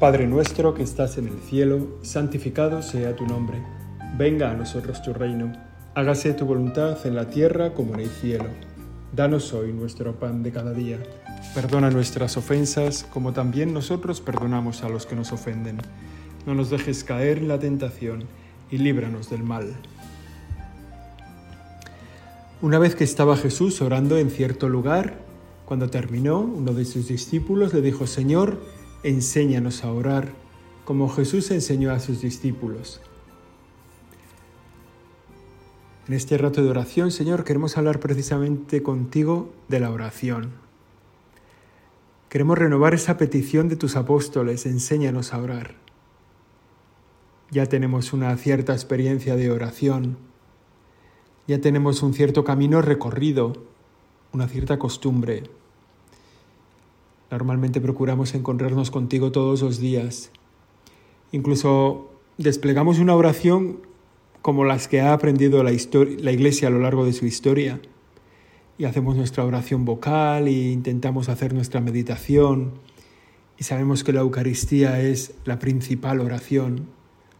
Padre nuestro que estás en el cielo, santificado sea tu nombre. Venga a nosotros tu reino. Hágase tu voluntad en la tierra como en el cielo. Danos hoy nuestro pan de cada día. Perdona nuestras ofensas como también nosotros perdonamos a los que nos ofenden. No nos dejes caer en la tentación y líbranos del mal. Una vez que estaba Jesús orando en cierto lugar, cuando terminó, uno de sus discípulos le dijo, Señor, enséñanos a orar, como Jesús enseñó a sus discípulos. En este rato de oración, Señor, queremos hablar precisamente contigo de la oración. Queremos renovar esa petición de tus apóstoles, enséñanos a orar. Ya tenemos una cierta experiencia de oración, ya tenemos un cierto camino recorrido, una cierta costumbre. Normalmente procuramos encontrarnos contigo todos los días. Incluso desplegamos una oración como las que ha aprendido la, Iglesia a lo largo de su historia. Y hacemos nuestra oración vocal e intentamos hacer nuestra meditación. Y sabemos que la Eucaristía es la principal oración,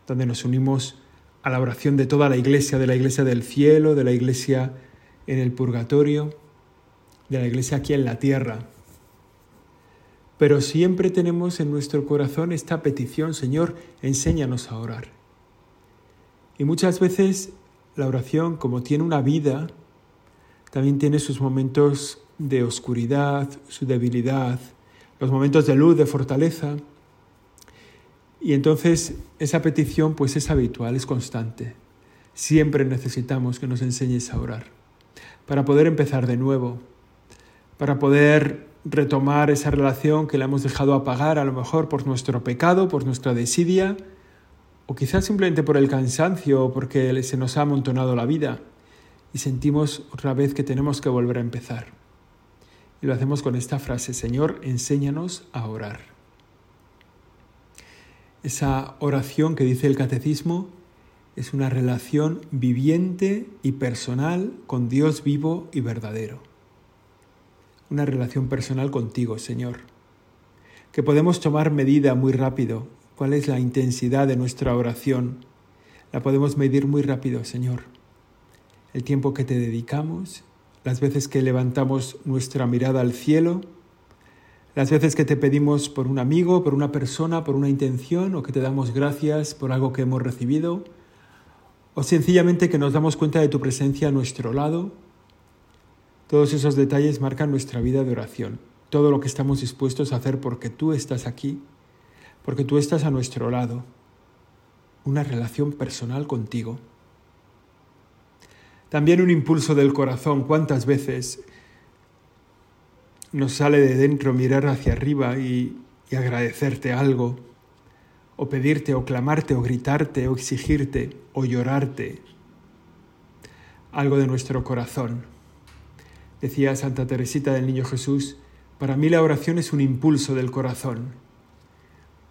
donde nos unimos a la oración de toda la Iglesia, de la Iglesia del cielo, de la Iglesia en el purgatorio, de la Iglesia aquí en la tierra. Pero siempre tenemos en nuestro corazón esta petición, Señor, enséñanos a orar. Y muchas veces la oración, como tiene una vida, también tiene sus momentos de oscuridad, su debilidad, los momentos de luz, de fortaleza. Y entonces esa petición pues es habitual, es constante. Siempre necesitamos que nos enseñes a orar para poder empezar de nuevo, para poder retomar esa relación que la hemos dejado apagar a lo mejor por nuestro pecado, por nuestra desidia, o quizás simplemente por el cansancio o porque se nos ha amontonado la vida y sentimos otra vez que tenemos que volver a empezar. Y lo hacemos con esta frase, Señor, enséñanos a orar. Esa oración que dice el catecismo es una relación viviente y personal con Dios vivo y verdadero una relación personal contigo, Señor. Que podemos tomar medida muy rápido. ¿Cuál es la intensidad de nuestra oración? La podemos medir muy rápido, Señor. El tiempo que te dedicamos, las veces que levantamos nuestra mirada al cielo, las veces que te pedimos por un amigo, por una persona, por una intención, o que te damos gracias por algo que hemos recibido, o sencillamente que nos damos cuenta de tu presencia a nuestro lado todos esos detalles marcan nuestra vida de oración, todo lo que estamos dispuestos a hacer porque tú estás aquí, porque tú estás a nuestro lado, una relación personal contigo. También un impulso del corazón, cuántas veces nos sale de dentro mirar hacia arriba y, y agradecerte algo, o pedirte, o clamarte, o gritarte, o exigirte, o llorarte, algo de nuestro corazón Decía Santa Teresita del Niño Jesús, para mí la oración es un impulso del corazón,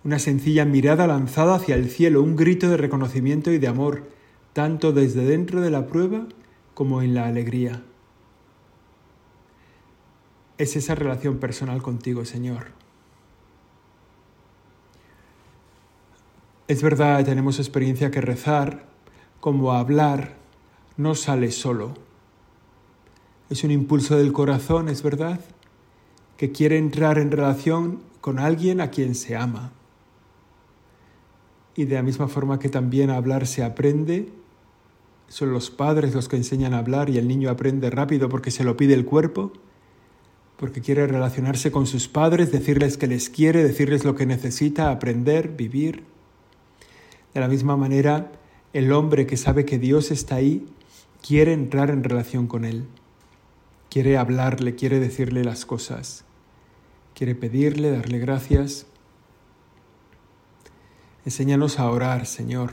una sencilla mirada lanzada hacia el cielo, un grito de reconocimiento y de amor, tanto desde dentro de la prueba como en la alegría. Es esa relación personal contigo, Señor. Es verdad, tenemos experiencia que rezar, como hablar, no sale solo es un impulso del corazón, es verdad, que quiere entrar en relación con alguien a quien se ama. Y de la misma forma que también hablar se aprende, son los padres los que enseñan a hablar y el niño aprende rápido porque se lo pide el cuerpo, porque quiere relacionarse con sus padres, decirles que les quiere, decirles lo que necesita, aprender, vivir. De la misma manera, el hombre que sabe que Dios está ahí, quiere entrar en relación con Él quiere hablarle, quiere decirle las cosas, quiere pedirle, darle gracias. Enséñanos a orar, Señor.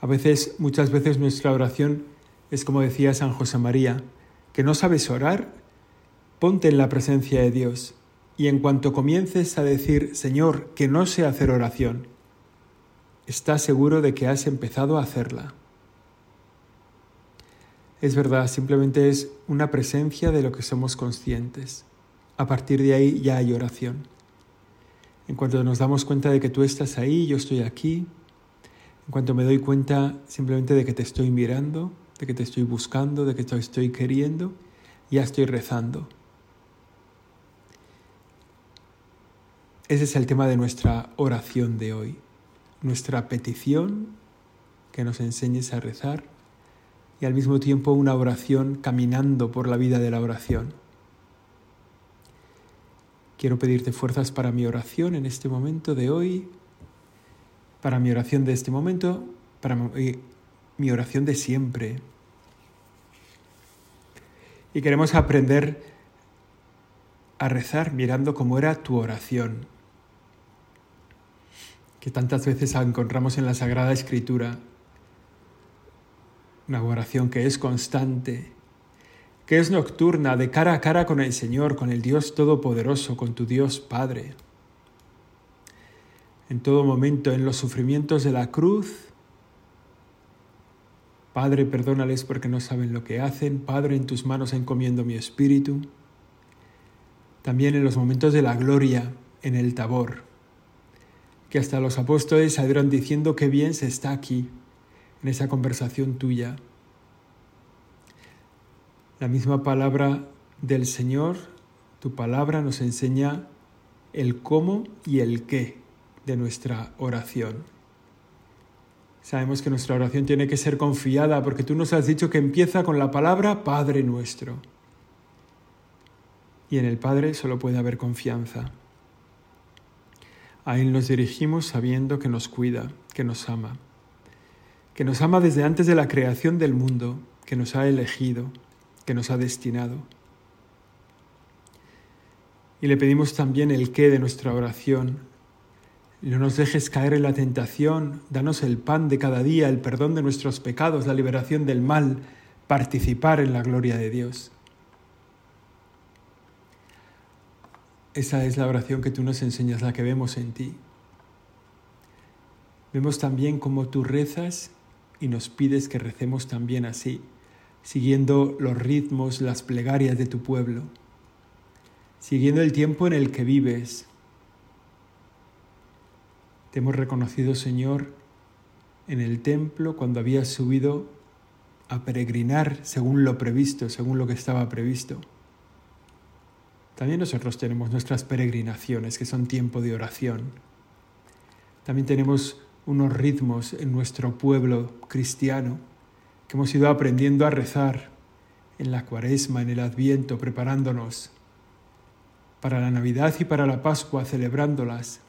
A veces, muchas veces nuestra oración es como decía San José María, que no sabes orar, ponte en la presencia de Dios y en cuanto comiences a decir, Señor, que no sé hacer oración, estás seguro de que has empezado a hacerla. Es verdad, simplemente es una presencia de lo que somos conscientes. A partir de ahí ya hay oración. En cuanto nos damos cuenta de que tú estás ahí, yo estoy aquí. En cuanto me doy cuenta simplemente de que te estoy mirando, de que te estoy buscando, de que te estoy queriendo, ya estoy rezando. Ese es el tema de nuestra oración de hoy, nuestra petición, que nos enseñes a rezar y al mismo tiempo una oración caminando por la vida de la oración. Quiero pedirte fuerzas para mi oración en este momento de hoy, para mi oración de este momento, para mi oración de siempre. Y queremos aprender a rezar mirando cómo era tu oración, que tantas veces encontramos en la Sagrada Escritura una oración que es constante, que es nocturna, de cara a cara con el Señor, con el Dios Todopoderoso, con tu Dios Padre. En todo momento, en los sufrimientos de la cruz, Padre, perdónales porque no saben lo que hacen. Padre, en tus manos encomiendo mi espíritu. También en los momentos de la gloria, en el tabor, que hasta los apóstoles salieron diciendo que bien se está aquí, en esa conversación tuya. La misma palabra del Señor, tu palabra nos enseña el cómo y el qué de nuestra oración. Sabemos que nuestra oración tiene que ser confiada porque tú nos has dicho que empieza con la palabra Padre nuestro. Y en el Padre solo puede haber confianza. A Él nos dirigimos sabiendo que nos cuida, que nos ama que nos ama desde antes de la creación del mundo, que nos ha elegido, que nos ha destinado. Y le pedimos también el qué de nuestra oración. No nos dejes caer en la tentación, danos el pan de cada día, el perdón de nuestros pecados, la liberación del mal, participar en la gloria de Dios. Esa es la oración que tú nos enseñas, la que vemos en ti. Vemos también cómo tú rezas y nos pides que recemos también así, siguiendo los ritmos, las plegarias de tu pueblo, siguiendo el tiempo en el que vives. Te hemos reconocido, Señor, en el templo cuando habías subido a peregrinar según lo previsto, según lo que estaba previsto. También nosotros tenemos nuestras peregrinaciones, que son tiempo de oración. También tenemos unos ritmos en nuestro pueblo cristiano que hemos ido aprendiendo a rezar en la cuaresma, en el adviento, preparándonos para la Navidad y para la Pascua, celebrándolas.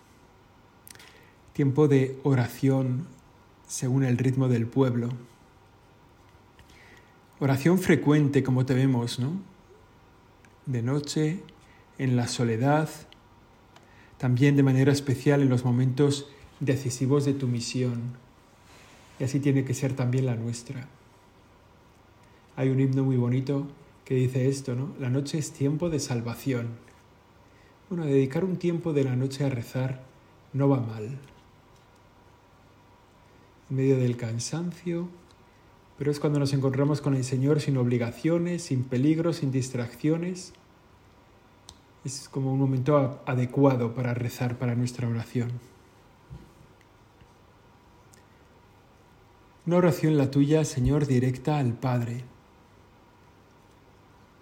Tiempo de oración según el ritmo del pueblo. Oración frecuente, como te vemos, ¿no? De noche, en la soledad, también de manera especial en los momentos decisivos de tu misión. Y así tiene que ser también la nuestra. Hay un himno muy bonito que dice esto, ¿no? La noche es tiempo de salvación. Bueno, dedicar un tiempo de la noche a rezar no va mal. En medio del cansancio, pero es cuando nos encontramos con el Señor sin obligaciones, sin peligros, sin distracciones. Es como un momento adecuado para rezar para nuestra oración. Una oración la tuya, Señor, directa al Padre.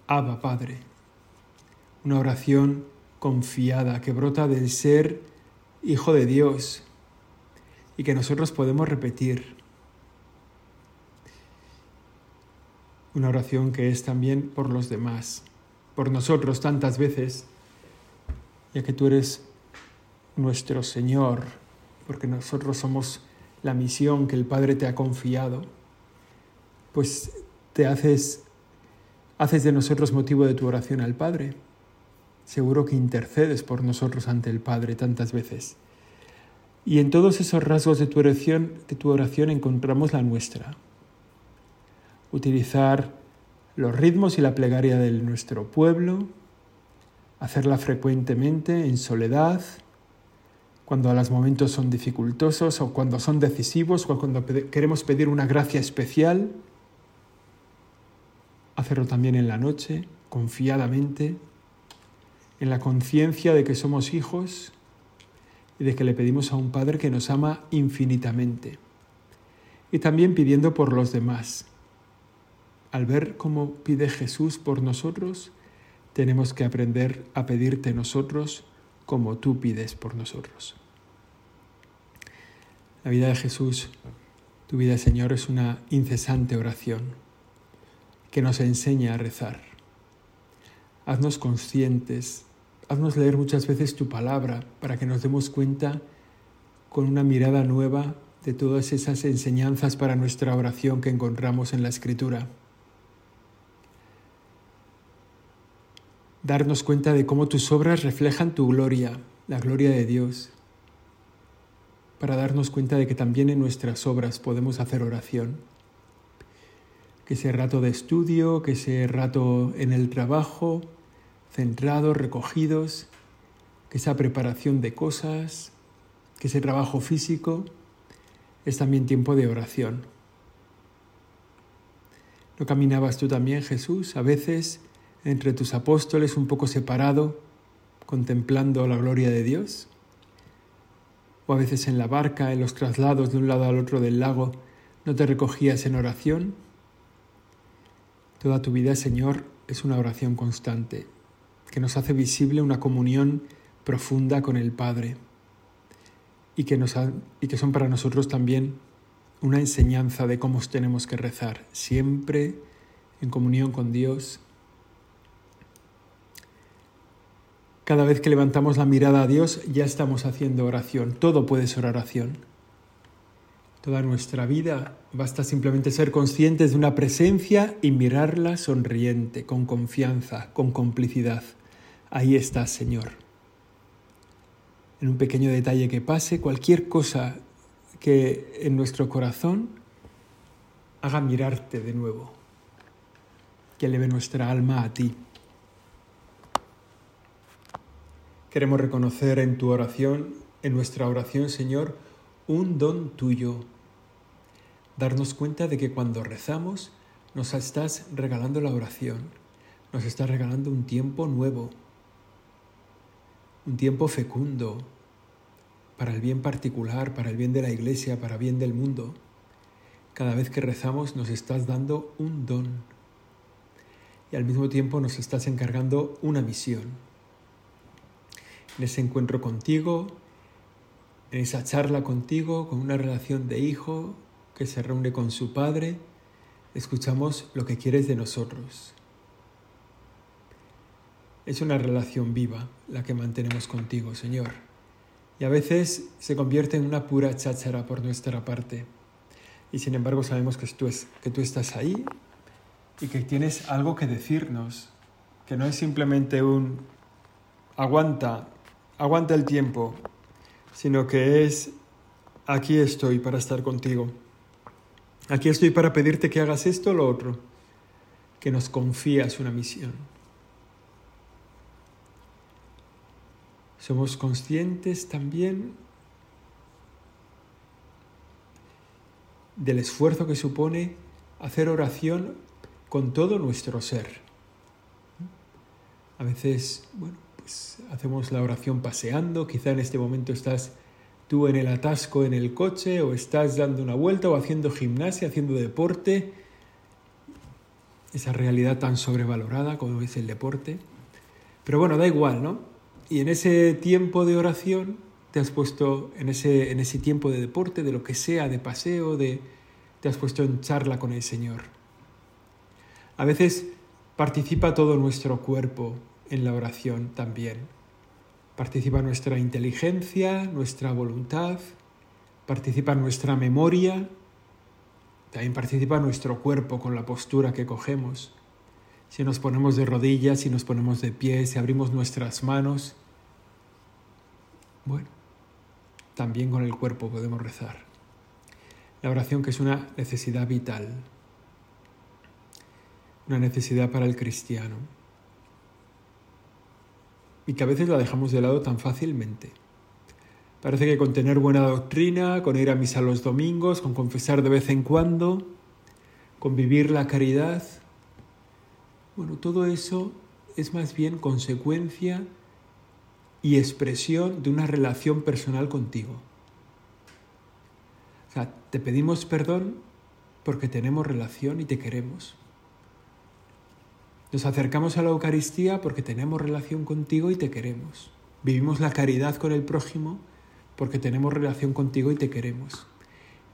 Abba, Padre. Una oración confiada que brota del ser Hijo de Dios y que nosotros podemos repetir. Una oración que es también por los demás, por nosotros tantas veces, ya que tú eres nuestro Señor, porque nosotros somos la misión que el Padre te ha confiado, pues te haces, haces de nosotros motivo de tu oración al Padre. Seguro que intercedes por nosotros ante el Padre tantas veces. Y en todos esos rasgos de tu oración, de tu oración encontramos la nuestra. Utilizar los ritmos y la plegaria de nuestro pueblo, hacerla frecuentemente en soledad, cuando los momentos son dificultosos o cuando son decisivos o cuando queremos pedir una gracia especial. Hacerlo también en la noche, confiadamente, en la conciencia de que somos hijos y de que le pedimos a un Padre que nos ama infinitamente. Y también pidiendo por los demás. Al ver cómo pide Jesús por nosotros, tenemos que aprender a pedirte nosotros como tú pides por nosotros. La vida de Jesús, tu vida Señor, es una incesante oración que nos enseña a rezar. Haznos conscientes Haznos leer muchas veces tu palabra para que nos demos cuenta con una mirada nueva de todas esas enseñanzas para nuestra oración que encontramos en la Escritura. Darnos cuenta de cómo tus obras reflejan tu gloria, la gloria de Dios, para darnos cuenta de que también en nuestras obras podemos hacer oración. Que ese rato de estudio, que ese rato en el trabajo, centrados, recogidos, que esa preparación de cosas, que ese trabajo físico es también tiempo de oración. ¿No caminabas tú también, Jesús, a veces entre tus apóstoles un poco separado, contemplando la gloria de Dios? ¿O a veces en la barca, en los traslados de un lado al otro del lago, no te recogías en oración? Toda tu vida, Señor, es una oración constante que nos hace visible una comunión profunda con el Padre y que, nos y que son para nosotros también una enseñanza de cómo tenemos que rezar, siempre en comunión con Dios. Cada vez que levantamos la mirada a Dios ya estamos haciendo oración, todo puede ser oración. Toda nuestra vida basta simplemente ser conscientes de una presencia y mirarla sonriente, con confianza, con complicidad. Ahí estás, Señor. En un pequeño detalle que pase, cualquier cosa que en nuestro corazón haga mirarte de nuevo, que eleve nuestra alma a ti. Queremos reconocer en tu oración, en nuestra oración, Señor, un don tuyo. Darnos cuenta de que cuando rezamos nos estás regalando la oración, nos estás regalando un tiempo nuevo, un tiempo fecundo para el bien particular, para el bien de la iglesia, para el bien del mundo. Cada vez que rezamos nos estás dando un don y al mismo tiempo nos estás encargando una misión. En ese encuentro contigo, en esa charla contigo, con una relación de hijo que se reúne con su padre, escuchamos lo que quieres de nosotros. Es una relación viva la que mantenemos contigo, Señor. Y a veces se convierte en una pura cháchara por nuestra parte. Y sin embargo sabemos que tú, es, que tú estás ahí y que tienes algo que decirnos, que no es simplemente un aguanta, aguanta el tiempo, sino que es aquí estoy para estar contigo. Aquí estoy para pedirte que hagas esto o lo otro, que nos confías una misión. Somos conscientes también del esfuerzo que supone hacer oración con todo nuestro ser. A veces, bueno, pues hacemos la oración paseando, quizá en este momento estás tú en el atasco en el coche o estás dando una vuelta o haciendo gimnasia, haciendo deporte, esa realidad tan sobrevalorada como es el deporte. Pero bueno, da igual, ¿no? Y en ese tiempo de oración te has puesto, en ese, en ese tiempo de deporte, de lo que sea, de paseo, de, te has puesto en charla con el Señor. A veces participa todo nuestro cuerpo en la oración también. Participa nuestra inteligencia, nuestra voluntad, participa nuestra memoria, también participa nuestro cuerpo con la postura que cogemos si nos ponemos de rodillas, si nos ponemos de pie, si abrimos nuestras manos. Bueno, también con el cuerpo podemos rezar. La oración que es una necesidad vital, una necesidad para el cristiano y que a veces la dejamos de lado tan fácilmente. Parece que con tener buena doctrina, con ir a misa los domingos, con confesar de vez en cuando, con vivir la caridad, bueno, todo eso es más bien consecuencia y expresión de una relación personal contigo. O sea, te pedimos perdón porque tenemos relación y te queremos. Nos acercamos a la Eucaristía porque tenemos relación contigo y te queremos. Vivimos la caridad con el prójimo porque tenemos relación contigo y te queremos.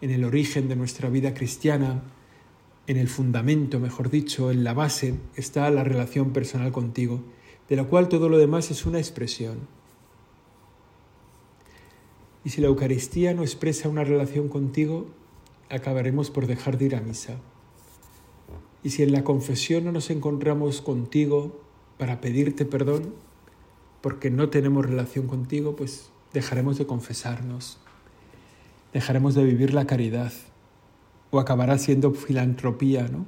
En el origen de nuestra vida cristiana, en el fundamento, mejor dicho, en la base, está la relación personal contigo, de la cual todo lo demás es una expresión. Y si la Eucaristía no expresa una relación contigo, acabaremos por dejar de ir a misa. Y si en la confesión no nos encontramos contigo para pedirte perdón, porque no tenemos relación contigo, pues dejaremos de confesarnos, dejaremos de vivir la caridad, o acabará siendo filantropía, ¿no?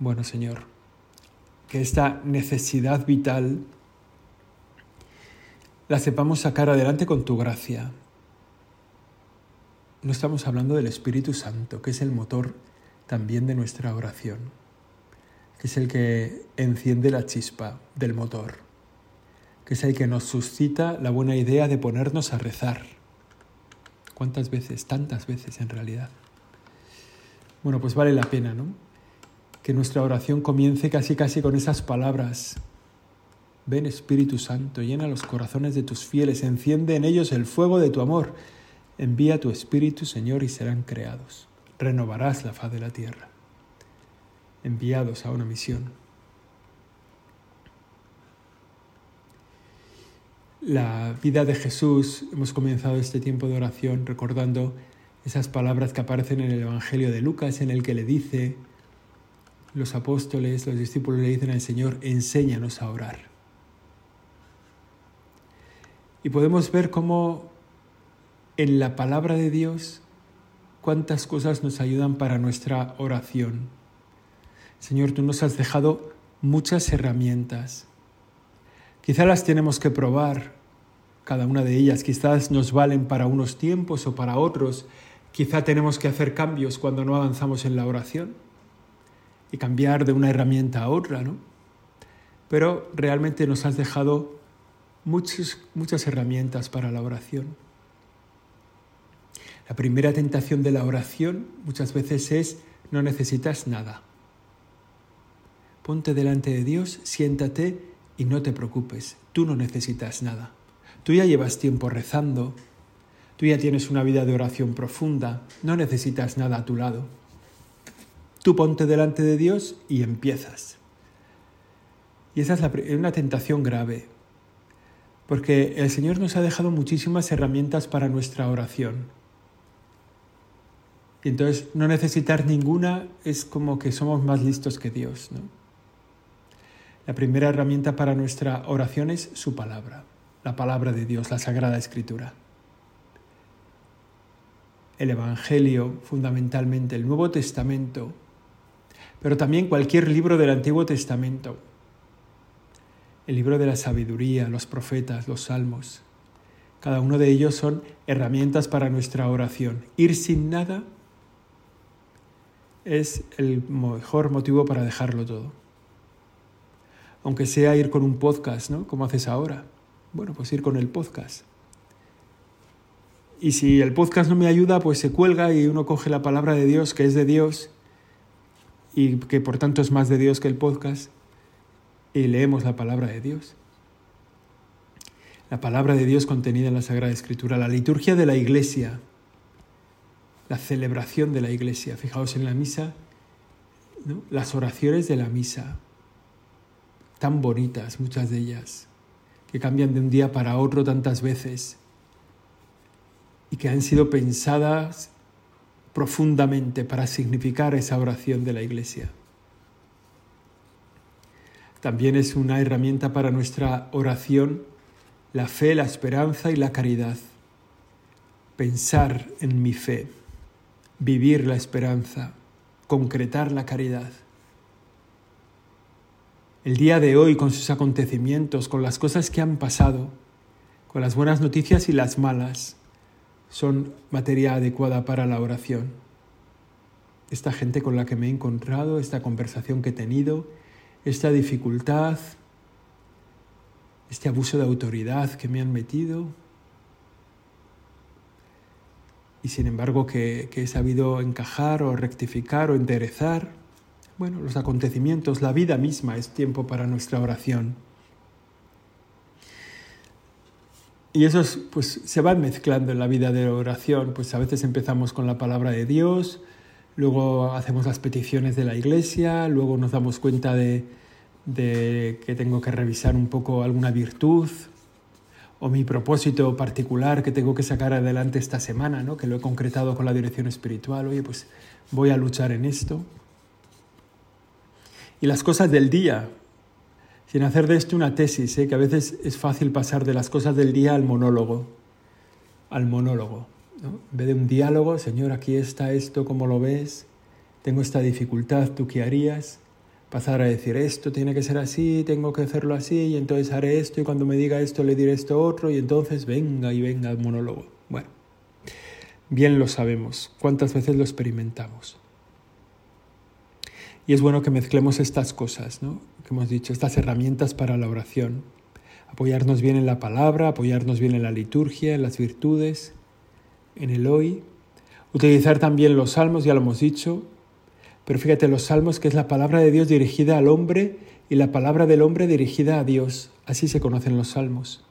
Bueno, Señor, que esta necesidad vital la sepamos sacar adelante con tu gracia. No estamos hablando del Espíritu Santo, que es el motor también de nuestra oración, que es el que enciende la chispa del motor, que es el que nos suscita la buena idea de ponernos a rezar. ¿Cuántas veces? Tantas veces en realidad. Bueno, pues vale la pena, ¿no? Que nuestra oración comience casi casi con esas palabras Ven Espíritu Santo, llena los corazones de tus fieles, enciende en ellos el fuego de tu amor. Envía tu Espíritu, Señor, y serán creados. Renovarás la faz de la tierra. Enviados a una misión. La vida de Jesús, hemos comenzado este tiempo de oración recordando esas palabras que aparecen en el Evangelio de Lucas, en el que le dice, los apóstoles, los discípulos le dicen al Señor, enséñanos a orar. Y podemos ver cómo en la palabra de Dios cuántas cosas nos ayudan para nuestra oración. Señor, tú nos has dejado muchas herramientas. Quizá las tenemos que probar, cada una de ellas. Quizás nos valen para unos tiempos o para otros. Quizá tenemos que hacer cambios cuando no avanzamos en la oración y cambiar de una herramienta a otra, ¿no? Pero realmente nos has dejado muchas, muchas herramientas para la oración. La primera tentación de la oración muchas veces es no necesitas nada. Ponte delante de Dios, siéntate y no te preocupes, tú no necesitas nada. Tú ya llevas tiempo rezando, tú ya tienes una vida de oración profunda, no necesitas nada a tu lado. Tú ponte delante de Dios y empiezas. Y esa es una tentación grave, porque el Señor nos ha dejado muchísimas herramientas para nuestra oración. Y entonces no necesitar ninguna es como que somos más listos que Dios. ¿no? La primera herramienta para nuestra oración es su palabra, la palabra de Dios, la Sagrada Escritura. El Evangelio, fundamentalmente, el Nuevo Testamento, pero también cualquier libro del Antiguo Testamento el libro de la sabiduría, los profetas, los salmos. Cada uno de ellos son herramientas para nuestra oración. Ir sin nada es el mejor motivo para dejarlo todo. Aunque sea ir con un podcast, ¿no? Como haces ahora. Bueno, pues ir con el podcast. Y si el podcast no me ayuda, pues se cuelga y uno coge la palabra de Dios, que es de Dios, y que por tanto es más de Dios que el podcast, y leemos la palabra de Dios. La palabra de Dios contenida en la Sagrada Escritura, la liturgia de la iglesia, la celebración de la iglesia. Fijaos en la misa, las oraciones de la misa, tan bonitas muchas de ellas, que cambian de un día para otro tantas veces y que han sido pensadas profundamente para significar esa oración de la iglesia. También es una herramienta para nuestra oración la fe, la esperanza y la caridad. Pensar en mi fe, vivir la esperanza, concretar la caridad. El día de hoy, con sus acontecimientos, con las cosas que han pasado, con las buenas noticias y las malas, son materia adecuada para la oración. Esta gente con la que me he encontrado, esta conversación que he tenido, esta dificultad, este abuso de autoridad que me han metido. Y sin embargo que, he sabido encajar o rectificar o enderezar. Bueno, los acontecimientos, la vida misma es tiempo para nuestra oración. Y eso pues, se van mezclando en la vida de oración. Pues a veces empezamos con la palabra de Dios, luego hacemos las peticiones de la iglesia, luego nos damos cuenta de, que tengo que revisar un poco alguna virtud o mi propósito particular que tengo que sacar adelante esta semana, ¿no? que lo he concretado con la dirección espiritual. Oye, pues voy a luchar en esto. Y las cosas del día, sin hacer de esto una tesis, ¿eh? que a veces es fácil pasar de las cosas del día al monólogo, al monólogo. En vez de un diálogo, Señor, aquí está esto, ¿cómo lo ves? Tengo esta dificultad, ¿tú qué harías? Pasar a decir esto tiene que ser así, tengo que hacerlo así, y entonces haré esto, y cuando me diga esto le diré esto otro, y entonces venga y venga el monólogo. Bueno, bien lo sabemos, cuántas veces lo experimentamos. Y es bueno que mezclemos estas cosas, ¿no? que hemos dicho, estas herramientas para la oración. Apoyarnos bien en la palabra, apoyarnos bien en la liturgia, en las virtudes, en el hoy. Utilizar también los salmos, ya lo hemos dicho, pero fíjate, los salmos que es la palabra de Dios dirigida al hombre y la palabra del hombre dirigida a Dios. Así se conocen los salmos.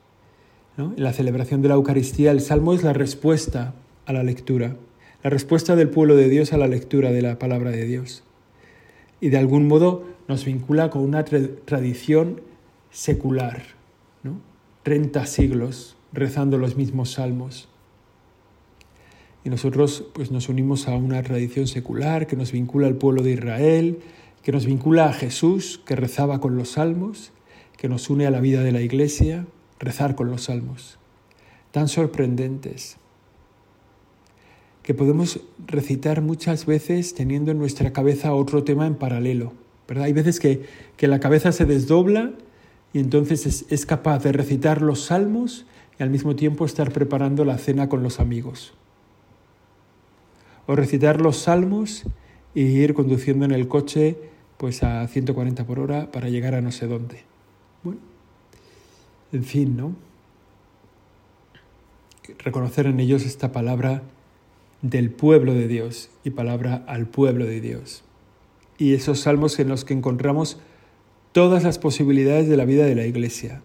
En la celebración de la Eucaristía, el salmo es la respuesta a la lectura, la respuesta del pueblo de Dios a la lectura de la palabra de Dios y de algún modo nos vincula con una tradición secular, ¿no? 30 siglos rezando los mismos salmos. Y nosotros pues nos unimos a una tradición secular que nos vincula al pueblo de Israel, que nos vincula a Jesús, que rezaba con los salmos, que nos une a la vida de la iglesia, rezar con los salmos. Tan sorprendentes que podemos recitar muchas veces teniendo en nuestra cabeza otro tema en paralelo. ¿verdad? Hay veces que, la cabeza se desdobla y entonces es, es, capaz de recitar los salmos y al mismo tiempo estar preparando la cena con los amigos. O recitar los salmos y ir conduciendo en el coche pues a 140 por hora para llegar a no sé dónde. Bueno, en fin, ¿no? Reconocer en ellos esta palabra del pueblo de Dios y palabra al pueblo de Dios. Y esos salmos en los que encontramos todas las posibilidades de la vida de la iglesia,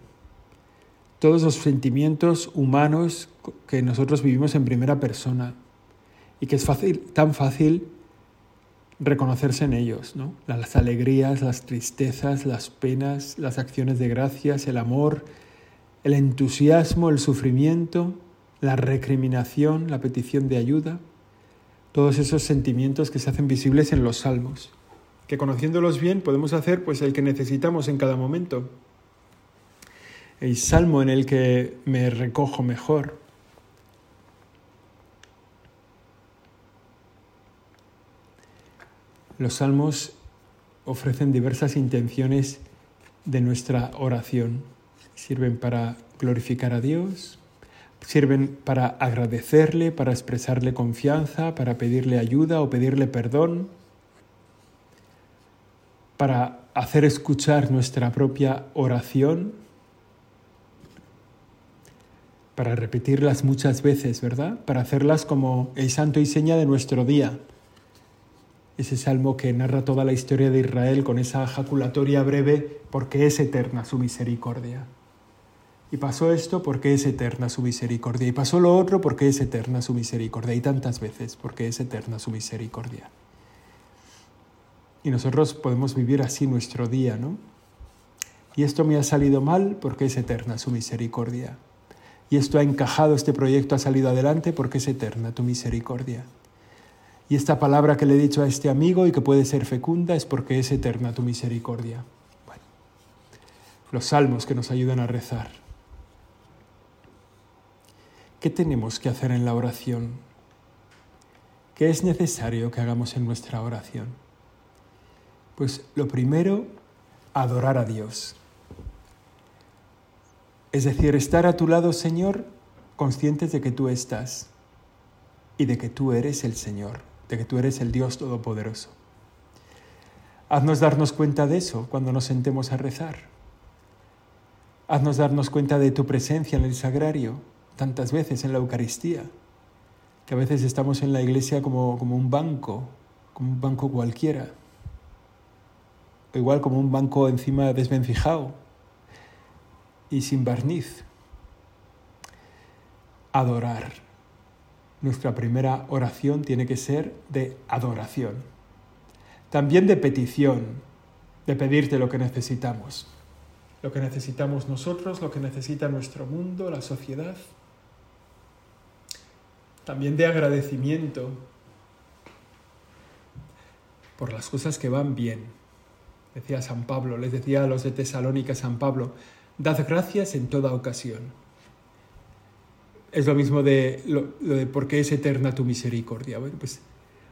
todos los sentimientos humanos que nosotros vivimos en primera persona y que es fácil, tan fácil reconocerse en ellos, ¿no? Las alegrías, las tristezas, las penas, las acciones de gracias, el amor, el entusiasmo, el sufrimiento, la recriminación, la petición de ayuda, todos esos sentimientos que se hacen visibles en los salmos, que conociéndolos bien podemos hacer pues el que necesitamos en cada momento. El salmo en el que me recojo mejor. Los salmos ofrecen diversas intenciones de nuestra oración. Sirven para glorificar a Dios, Sirven para agradecerle, para expresarle confianza, para pedirle ayuda o pedirle perdón, para hacer escuchar nuestra propia oración, para repetirlas muchas veces, ¿verdad? Para hacerlas como el santo y seña de nuestro día. Ese salmo que narra toda la historia de Israel con esa jaculatoria breve porque es eterna su misericordia. Y pasó esto porque es eterna su misericordia. Y pasó lo otro porque es eterna su misericordia. Y tantas veces porque es eterna su misericordia. Y nosotros podemos vivir así nuestro día, ¿no? Y esto me ha salido mal porque es eterna su misericordia. Y esto ha encajado, este proyecto ha salido adelante porque es eterna tu misericordia. Y esta palabra que le he dicho a este amigo y que puede ser fecunda es porque es eterna tu misericordia. Bueno, los salmos que nos ayudan a rezar. ¿Qué tenemos que hacer en la oración? ¿Qué es necesario que hagamos en nuestra oración? Pues lo primero, adorar a Dios. Es decir, estar a tu lado, Señor, conscientes de que tú estás y de que tú eres el Señor, de que tú eres el Dios Todopoderoso. Haznos darnos cuenta de eso cuando nos sentemos a rezar. Haznos darnos cuenta de tu presencia en el sagrario, tantas veces en la Eucaristía, que a veces estamos en la iglesia como, como un banco, como un banco cualquiera, o igual como un banco encima desvencijado y sin barniz. Adorar. Nuestra primera oración tiene que ser de adoración, también de petición, de pedirte lo que necesitamos lo que necesitamos nosotros, lo que necesita nuestro mundo, la sociedad. También de agradecimiento por las cosas que van bien. Decía San Pablo, les decía a los de Tesalónica San Pablo, dad gracias en toda ocasión. Es lo mismo de lo, de por qué es eterna tu misericordia. Bueno, pues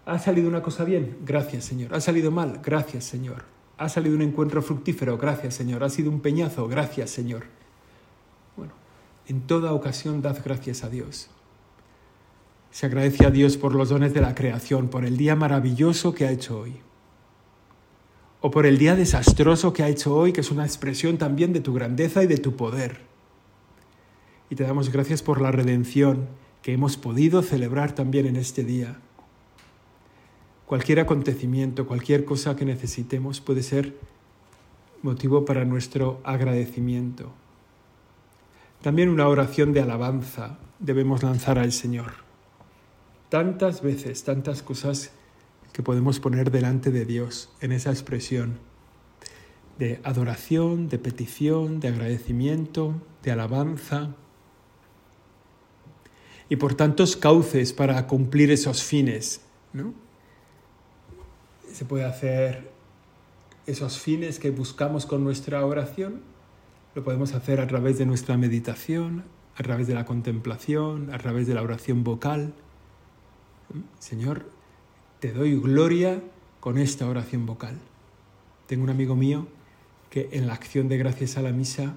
ha salido una cosa bien, gracias Señor. Ha salido mal, gracias Señor ha salido un encuentro fructífero, gracias Señor. Ha sido un peñazo, gracias Señor. Bueno, en toda ocasión dad gracias a Dios. Se agradece a Dios por los dones de la creación, por el día maravilloso que ha hecho hoy. O por el día desastroso que ha hecho hoy, que es una expresión también de tu grandeza y de tu poder. Y te damos gracias por la redención que hemos podido celebrar también en este día Cualquier acontecimiento, cualquier cosa que necesitemos puede ser motivo para nuestro agradecimiento. También una oración de alabanza debemos lanzar al Señor. Tantas veces, tantas cosas que podemos poner delante de Dios en esa expresión de adoración, de petición, de agradecimiento, de alabanza. Y por tantos cauces para cumplir esos fines, ¿no? se puede hacer esos fines que buscamos con nuestra oración, lo podemos hacer a través de nuestra meditación, a través de la contemplación, a través de la oración vocal. Señor, te doy gloria con esta oración vocal. Tengo un amigo mío que en la acción de gracias a la misa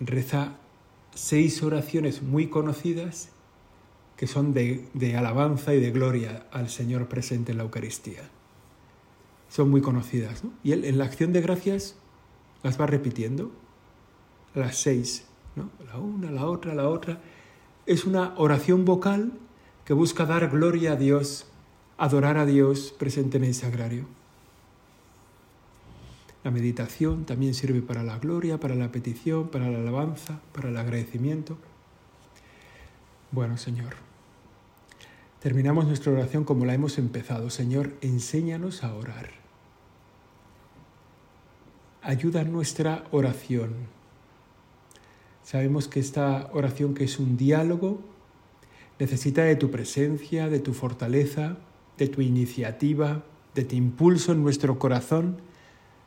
reza seis oraciones muy conocidas que son de, alabanza y de gloria al Señor presente en la Eucaristía. Son muy conocidas. ¿no? Y él en la acción de gracias las va repitiendo, las seis, ¿no? la una, la otra, la otra. Es una oración vocal que busca dar gloria a Dios, adorar a Dios presente en el sagrario. La meditación también sirve para la gloria, para la petición, para la alabanza, para el agradecimiento. Bueno, Señor. Terminamos nuestra oración como la hemos empezado. Señor, enséñanos a orar. Ayuda nuestra oración. Sabemos que esta oración que es un diálogo necesita de tu presencia, de tu fortaleza, de tu iniciativa, de tu impulso en nuestro corazón.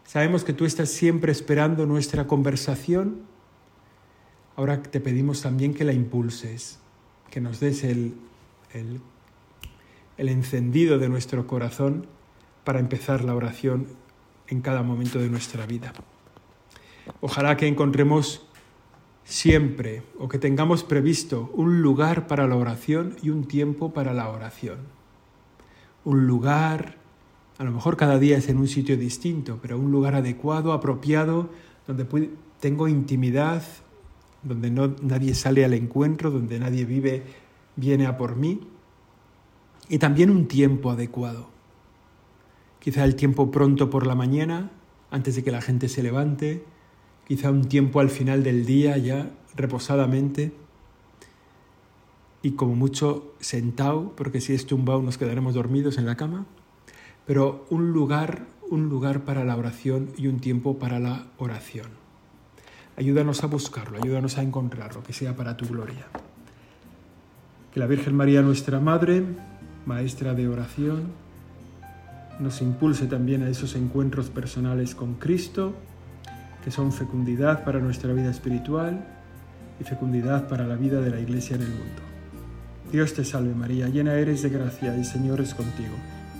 Sabemos que tú estás siempre esperando nuestra conversación. Ahora te pedimos también que la impulses, que nos des el, el el encendido de nuestro corazón para empezar la oración en cada momento de nuestra vida. Ojalá que encontremos siempre o que tengamos previsto un lugar para la oración y un tiempo para la oración. Un lugar, a lo mejor cada día es en un sitio distinto, pero un lugar adecuado, apropiado, donde tengo intimidad, donde no, nadie sale al encuentro, donde nadie vive, viene a por mí. Y también un tiempo adecuado. Quizá el tiempo pronto por la mañana, antes de que la gente se levante, quizá un tiempo al final del día ya reposadamente. Y como mucho sentado, porque si es tumbado nos quedaremos dormidos en la cama, pero un lugar, un lugar para la oración y un tiempo para la oración. Ayúdanos a buscarlo, ayúdanos a encontrarlo, que sea para tu gloria. Que la Virgen María, nuestra Madre, maestra de oración, nos impulse también a esos encuentros personales con Cristo, que son fecundidad para nuestra vida espiritual y fecundidad para la vida de la Iglesia en el mundo. Dios te salve María, llena eres de gracia, el Señor es contigo.